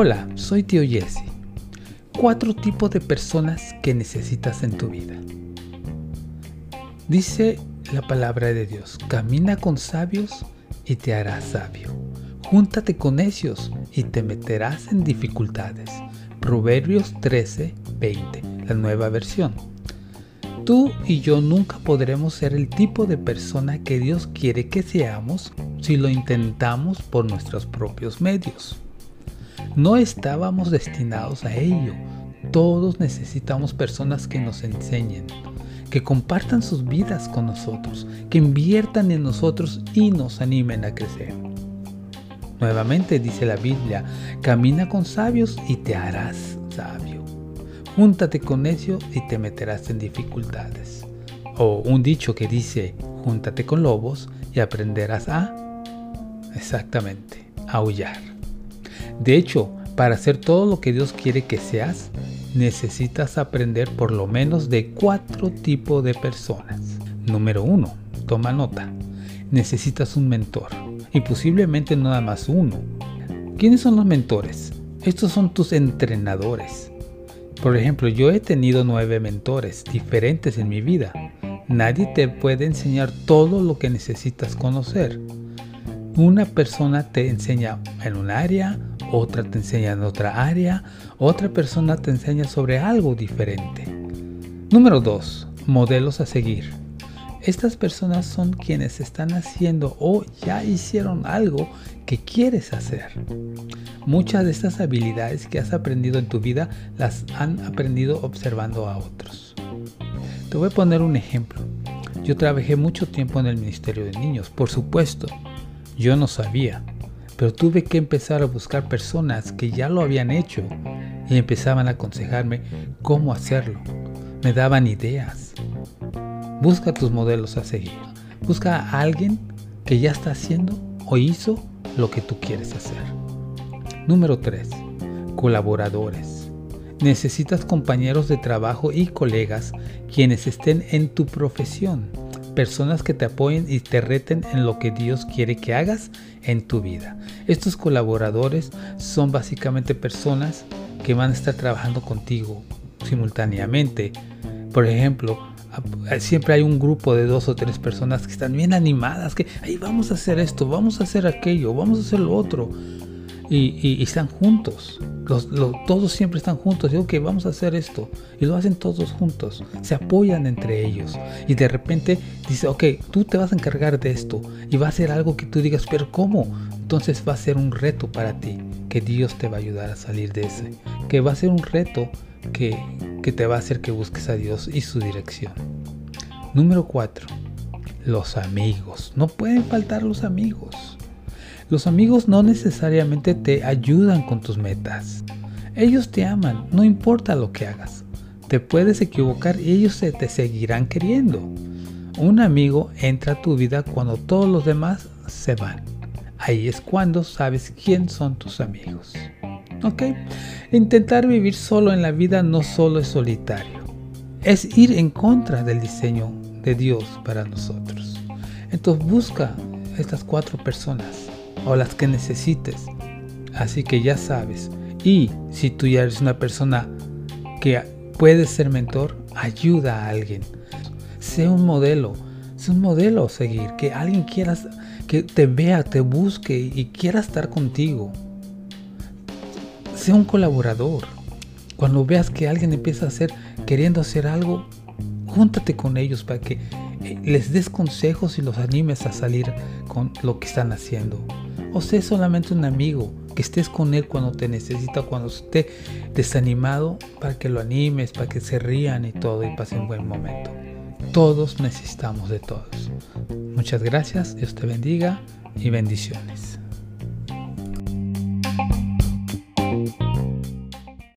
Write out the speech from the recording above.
Hola, soy tío Jesse. Cuatro tipos de personas que necesitas en tu vida. Dice la palabra de Dios, camina con sabios y te harás sabio. Júntate con necios y te meterás en dificultades. Proverbios 13, 20, la nueva versión. Tú y yo nunca podremos ser el tipo de persona que Dios quiere que seamos si lo intentamos por nuestros propios medios. No estábamos destinados a ello. Todos necesitamos personas que nos enseñen, que compartan sus vidas con nosotros, que inviertan en nosotros y nos animen a crecer. Nuevamente dice la Biblia, camina con sabios y te harás sabio. Júntate con necio y te meterás en dificultades. O un dicho que dice, júntate con lobos y aprenderás a... Exactamente, aullar. De hecho, para hacer todo lo que Dios quiere que seas, necesitas aprender por lo menos de cuatro tipos de personas. Número uno, toma nota. Necesitas un mentor y posiblemente nada más uno. ¿Quiénes son los mentores? Estos son tus entrenadores por ejemplo, yo he tenido nueve mentores diferentes en mi vida. Nadie te puede enseñar todo lo que necesitas conocer. Una persona te enseña en un área, otra te enseña en otra área, otra persona te enseña sobre algo diferente. Número 2. Modelos a seguir. Estas personas son quienes están haciendo o ya hicieron algo que quieres hacer. Muchas de estas habilidades que has aprendido en tu vida las han aprendido observando a otros. Te voy a poner un ejemplo. Yo trabajé mucho tiempo en el Ministerio de Niños, por supuesto. Yo no sabía, pero tuve que empezar a buscar personas que ya lo habían hecho y empezaban a aconsejarme cómo hacerlo. Me daban ideas. Busca tus modelos a seguir. Busca a alguien que ya está haciendo o hizo lo que tú quieres hacer. Número 3. Colaboradores. Necesitas compañeros de trabajo y colegas quienes estén en tu profesión, personas que te apoyen y te reten en lo que Dios quiere que hagas en tu vida. Estos colaboradores son básicamente personas que van a estar trabajando contigo simultáneamente. Por ejemplo, siempre hay un grupo de dos o tres personas que están bien animadas, que ahí vamos a hacer esto, vamos a hacer aquello, vamos a hacer lo otro. Y, están juntos. Los, todos siempre están juntos. Digo que vamos a hacer esto. Y lo hacen todos juntos. Se apoyan entre ellos. Y de repente dice, ok, tú te vas a encargar de esto. Y va a ser algo que tú digas, pero ¿cómo? Entonces va a ser un reto para ti. Que Dios te va a ayudar a salir de ese. Que va a ser un reto que, que te va a hacer que busques a Dios y su dirección. Número 4. Los amigos. No pueden faltar los amigos. Los amigos no necesariamente te ayudan con tus metas. Ellos te aman, no importa lo que hagas. Te puedes equivocar y ellos te seguirán queriendo. Un amigo entra a tu vida cuando todos los demás se van. Ahí es cuando sabes quién son tus amigos. ¿Ok? Intentar vivir solo en la vida no solo es solitario, es ir en contra del diseño de Dios para nosotros. Entonces busca estas cuatro personas o las que necesites. Así que ya sabes. Y si tú ya eres una persona que puede ser mentor, ayuda a alguien. Sé un modelo, sé un modelo a seguir, que alguien quiera que te vea, te busque y quiera estar contigo sea un colaborador. Cuando veas que alguien empieza a hacer, queriendo hacer algo, júntate con ellos para que eh, les des consejos y los animes a salir con lo que están haciendo. O sé solamente un amigo, que estés con él cuando te necesita, cuando esté desanimado, para que lo animes, para que se rían y todo y pasen un buen momento. Todos necesitamos de todos. Muchas gracias, Dios te bendiga y bendiciones.